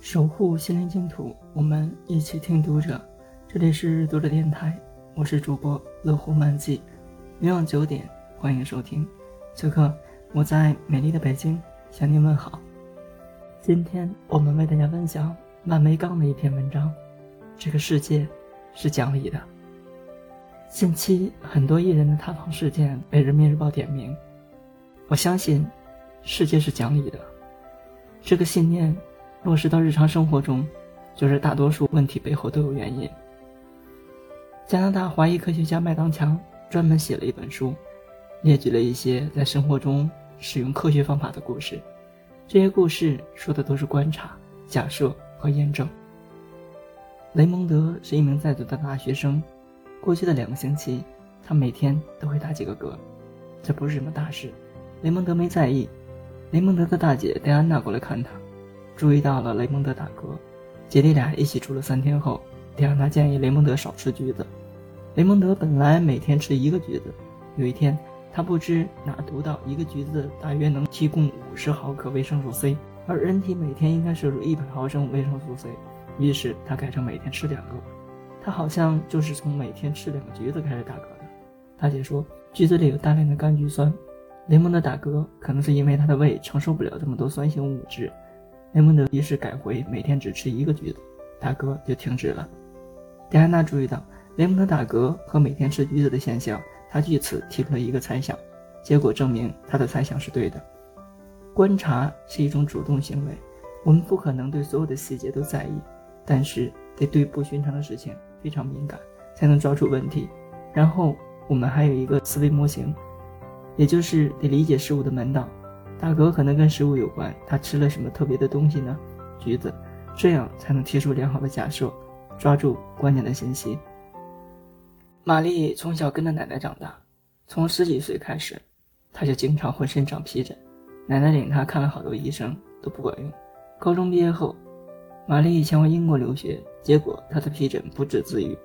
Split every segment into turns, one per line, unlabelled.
守护心灵净土，我们一起听读者。这里是读者电台，我是主播乐活漫记。每晚九点，欢迎收听。此刻我在美丽的北京向您问好。今天我们为大家分享万梅刚的一篇文章。这个世界是讲理的。近期很多艺人的塌房事件被人民日报点名，我相信世界是讲理的。这个信念。落实到日常生活中，就是大多数问题背后都有原因。加拿大华裔科学家麦当强专门写了一本书，列举了一些在生活中使用科学方法的故事。这些故事说的都是观察、假设和验证。雷蒙德是一名在读的大学生，过去的两个星期，他每天都会打几个嗝，这不是什么大事，雷蒙德没在意。雷蒙德的大姐戴安娜过来看他。注意到了雷蒙德打嗝，姐弟俩一起住了三天后，迪安娜建议雷蒙德少吃橘子。雷蒙德本来每天吃一个橘子，有一天他不知哪读到一个橘子大约能提供五十毫克维生素 C，而人体每天应该摄入一百毫升维生素 C，于是他改成每天吃两个。他好像就是从每天吃两个橘子开始打嗝的。大姐说，橘子里有大量的柑橘酸，雷蒙德打嗝可能是因为他的胃承受不了这么多酸性物质。雷蒙德于是改回每天只吃一个橘子，打嗝就停止了。戴安娜注意到雷蒙德打嗝和每天吃橘子的现象，她据此提出了一个猜想，结果证明她的猜想是对的。观察是一种主动行为，我们不可能对所有的细节都在意，但是得对不寻常的事情非常敏感，才能抓住问题。然后我们还有一个思维模型，也就是得理解事物的门道。大哥可能跟食物有关，他吃了什么特别的东西呢？橘子，这样才能提出良好的假设，抓住关键的信息。玛丽从小跟着奶奶长大，从十几岁开始，她就经常浑身长皮疹，奶奶领她看了好多医生都不管用。高中毕业后，玛丽前往英国留学，结果她的皮疹不治自愈。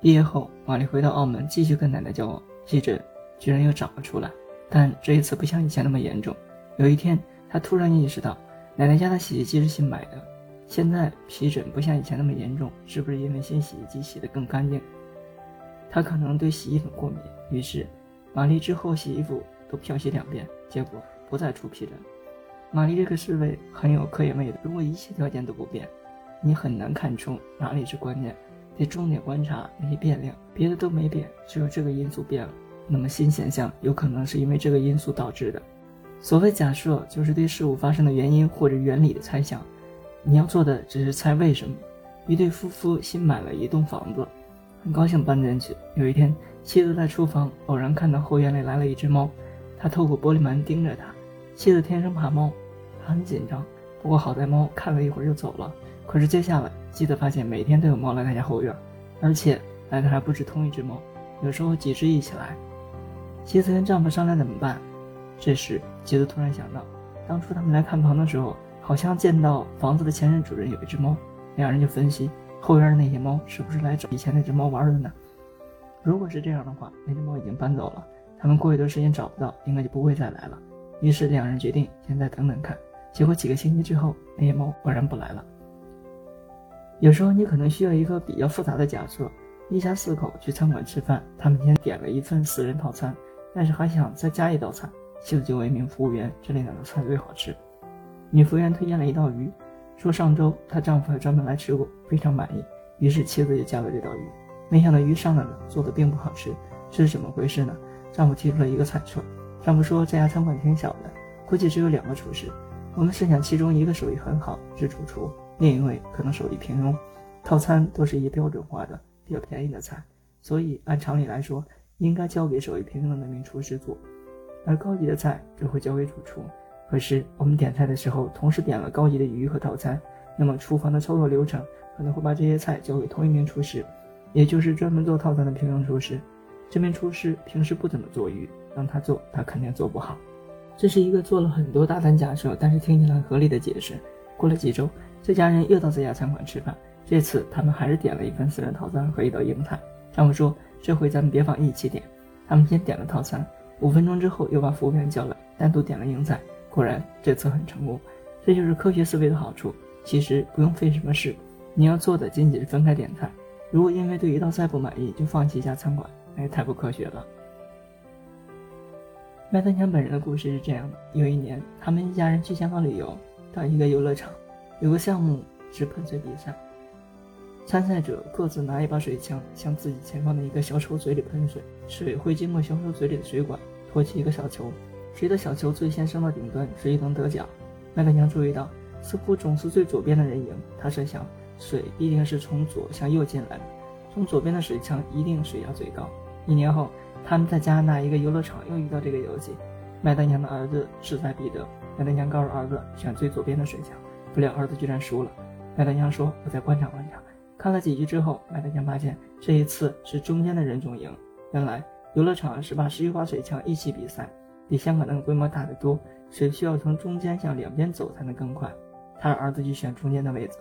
毕业后，玛丽回到澳门继续跟奶奶交往，皮疹居然又长了出来，但这一次不像以前那么严重。有一天，他突然意识到，奶奶家的洗衣机是新买的，现在皮疹不像以前那么严重，是不是因为新洗衣机洗得更干净？他可能对洗衣粉过敏，于是玛丽之后洗衣服都漂洗两遍，结果不再出皮疹。玛丽这个思维很有科研味的。如果一切条件都不变，你很难看出哪里是关键，得重点观察那些变量，别的都没变，只有这个因素变了，那么新现象有可能是因为这个因素导致的。所谓假设，就是对事物发生的原因或者原理的猜想。你要做的只是猜为什么。一对夫妇新买了一栋房子，很高兴搬进去。有一天，妻子在厨房偶然看到后院里来了一只猫，他透过玻璃门盯着它。妻子天生怕猫，她很紧张。不过好在猫看了一会儿就走了。可是接下来，妻子发现每天都有猫来他家后院，而且来的还不止同一只猫，有时候几只一起来。妻子跟丈夫商量怎么办。这时，杰子突然想到，当初他们来看房的时候，好像见到房子的前任主人有一只猫。两人就分析，后院的那些猫是不是来找以前那只猫玩的呢？如果是这样的话，那只猫已经搬走了，他们过一段时间找不到，应该就不会再来了。于是两人决定先再等等看。结果几个星期之后，那些猫果然不来了。有时候你可能需要一个比较复杂的假设：一家四口去餐馆吃饭，他们先点了一份四人套餐，但是还想再加一道菜。妻子就问一名服务员：“这里哪道菜最好吃？”女服务员推荐了一道鱼，说上周她丈夫还专门来吃过，非常满意。于是妻子就加了这道鱼。没想到鱼上来了，做的并不好吃，这是怎么回事呢？丈夫提出了一个猜测。丈夫说：“这家餐馆挺小的，估计只有两个厨师。我们设想其中一个手艺很好，是主厨，另一位可能手艺平庸。套餐都是一标准化的、比较便宜的菜，所以按常理来说，应该交给手艺平庸的那名厨师做。”而高级的菜则会交给主厨。可是我们点菜的时候，同时点了高级的鱼和套餐，那么厨房的操作流程可能会把这些菜交给同一名厨师，也就是专门做套餐的平庸厨师。这名厨师平时不怎么做鱼，让他做，他肯定做不好。这是一个做了很多大胆假设，但是听起来合理的解释。过了几周，这家人又到这家餐馆吃饭，这次他们还是点了一份私人套餐和一道硬菜。丈夫说：“这回咱们别放一起点。”他们先点了套餐。五分钟之后，又把服务员叫来，单独点了硬菜。果然，这次很成功。这就是科学思维的好处。其实不用费什么事，你要做的仅仅是分开点菜。如果因为对一道菜不满意就放弃一家餐馆，那也太不科学了。麦当强本人的故事是这样的：有一年，他们一家人去香港旅游，到一个游乐场，有个项目是喷水比赛，参赛者各自拿一把水枪向自己前方的一个小丑嘴里喷水，水会经过小丑嘴里的水管托起一个小球，谁的小球最先升到顶端，谁就能得奖。麦德娘注意到，似乎总是最左边的人赢，他设想。水必定是从左向右进来的，从左边的水枪一定水压最高。一年后，他们在加拿大一个游乐场又遇到这个游戏。麦德娘的儿子志在必得，麦德娘告诉儿子选最左边的水枪，不料儿子居然输了。麦德娘说：“我再观察观察。”看了几局之后，麦德娘发现这一次是中间的人总赢。原来游乐场是把十余把水枪一起比赛，比香港那个规模大得多，水需要从中间向两边走才能更快。他让儿子去选中间的位置。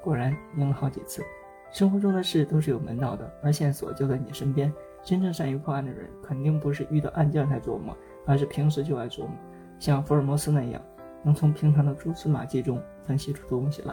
果然赢了好几次。生活中的事都是有门道的，而线索就在你身边。真正善于破案的人，肯定不是遇到案件才琢磨，而是平时就爱琢磨，像福尔摩斯那样，能从平常的蛛丝马迹中分析出东西来。